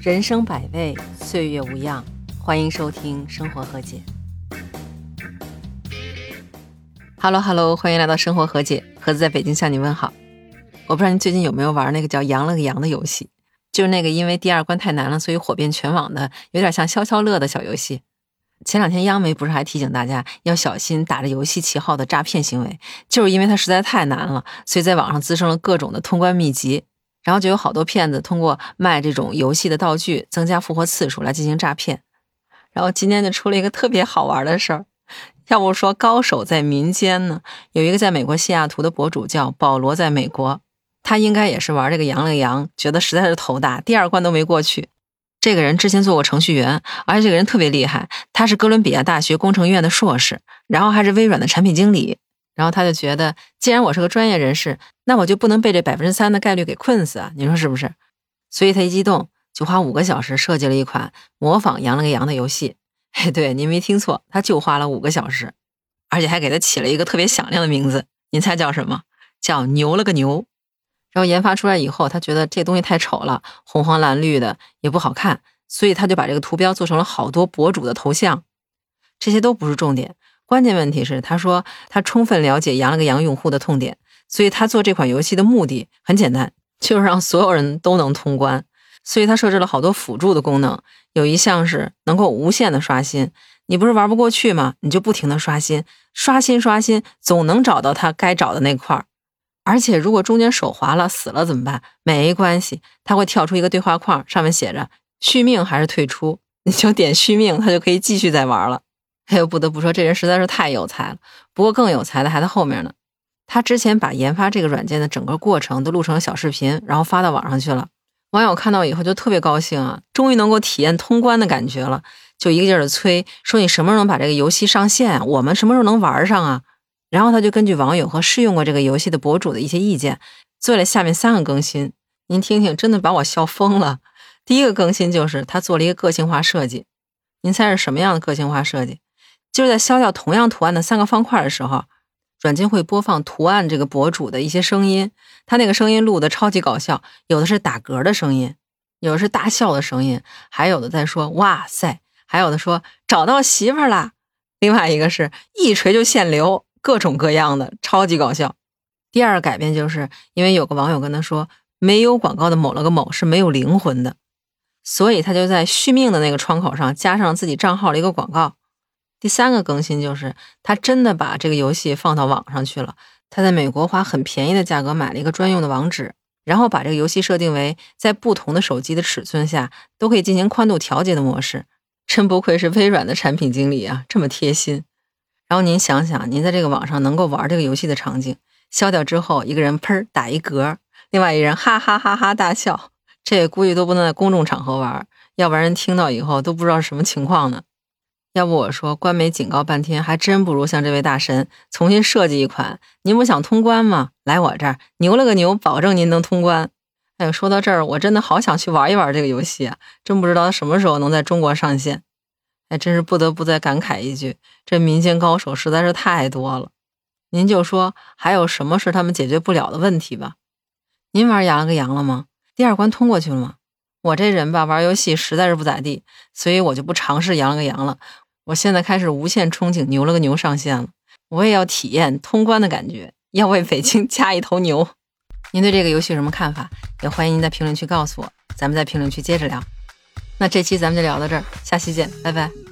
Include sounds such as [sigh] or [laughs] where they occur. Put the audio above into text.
人生百味，岁月无恙。欢迎收听《生活和解》。Hello Hello，欢迎来到《生活和解》，盒子在北京向你问好。我不知道你最近有没有玩那个叫“羊了个羊”的游戏，就是那个因为第二关太难了，所以火遍全网的，有点像消消乐的小游戏。前两天央媒不是还提醒大家要小心打着游戏旗号的诈骗行为，就是因为它实在太难了，所以在网上滋生了各种的通关秘籍。然后就有好多骗子通过卖这种游戏的道具，增加复活次数来进行诈骗。然后今天就出了一个特别好玩的事儿，要不说高手在民间呢？有一个在美国西雅图的博主叫保罗，在美国，他应该也是玩这个羊了个羊，觉得实在是头大，第二关都没过去。这个人之前做过程序员，而且这个人特别厉害，他是哥伦比亚大学工程院的硕士，然后还是微软的产品经理。然后他就觉得，既然我是个专业人士，那我就不能被这百分之三的概率给困死啊！你说是不是？所以他一激动，就花五个小时设计了一款模仿羊了个羊的游戏。嘿，对，您没听错，他就花了五个小时，而且还给他起了一个特别响亮的名字。您猜叫什么？叫牛了个牛。然后研发出来以后，他觉得这东西太丑了，红黄蓝绿的也不好看，所以他就把这个图标做成了好多博主的头像。这些都不是重点。关键问题是，他说他充分了解羊了个羊用户的痛点，所以他做这款游戏的目的很简单，就是让所有人都能通关。所以他设置了好多辅助的功能，有一项是能够无限的刷新。你不是玩不过去吗？你就不停的刷新，刷新刷新，总能找到他该找的那块儿。而且如果中间手滑了死了怎么办？没关系，他会跳出一个对话框，上面写着续命还是退出，你就点续命，他就可以继续再玩了。哎呦，不得不说，这人实在是太有才了。不过更有才的还在后面呢。他之前把研发这个软件的整个过程都录成了小视频，然后发到网上去了。网友看到以后就特别高兴啊，终于能够体验通关的感觉了，就一个劲儿的催，说你什么时候能把这个游戏上线啊？我们什么时候能玩上啊？然后他就根据网友和试用过这个游戏的博主的一些意见，做了下面三个更新。您听听，真的把我笑疯了。第一个更新就是他做了一个个性化设计，您猜是什么样的个性化设计？就是在消掉同样图案的三个方块的时候，软件会播放图案这个博主的一些声音，他那个声音录的超级搞笑，有的是打嗝的声音，有的是大笑的声音，还有的在说哇塞，还有的说找到媳妇啦，另外一个是一锤就限流，各种各样的超级搞笑。第二个改变就是因为有个网友跟他说，没有广告的某了个某是没有灵魂的，所以他就在续命的那个窗口上加上自己账号的一个广告。第三个更新就是，他真的把这个游戏放到网上去了。他在美国花很便宜的价格买了一个专用的网址，然后把这个游戏设定为在不同的手机的尺寸下都可以进行宽度调节的模式。真不愧是微软的产品经理啊，这么贴心。然后您想想，您在这个网上能够玩这个游戏的场景，消掉之后，一个人喷打一嗝，另外一人哈哈哈哈大笑，这估计都不能在公众场合玩，要不然人听到以后都不知道什么情况呢。要不我说，官媒警告半天，还真不如像这位大神重新设计一款。您不想通关吗？来我这儿，牛了个牛，保证您能通关。哎呦，说到这儿，我真的好想去玩一玩这个游戏啊！真不知道它什么时候能在中国上线。哎，真是不得不再感慨一句，这民间高手实在是太多了。您就说还有什么是他们解决不了的问题吧？您玩羊了个羊了吗？第二关通过去了吗？我这人吧，玩游戏实在是不咋地，所以我就不尝试羊了个羊了。我现在开始无限憧憬牛了个牛上线了，我也要体验通关的感觉，要为北京 [laughs] 加一头牛。您对这个游戏有什么看法？也欢迎您在评论区告诉我，咱们在评论区接着聊。那这期咱们就聊到这儿，下期见，拜拜。